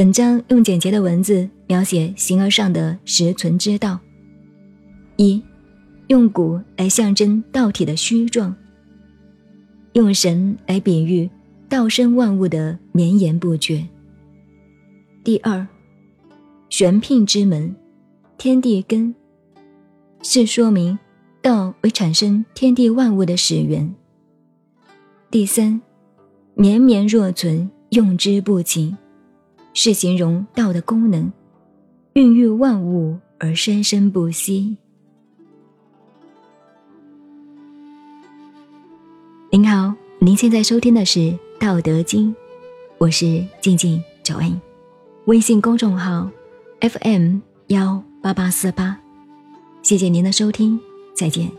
本章用简洁的文字描写形而上的实存之道。一，用骨来象征道体的虚状，用神来比喻道生万物的绵延不绝。第二，玄牝之门，天地根，是说明道为产生天地万物的始源。第三，绵绵若存，用之不尽，是形容道的功能，孕育万物而生生不息。您好，您现在收听的是《道德经》，我是静静九恩，微信公众号 FM 幺八八四八，谢谢您的收听，再见。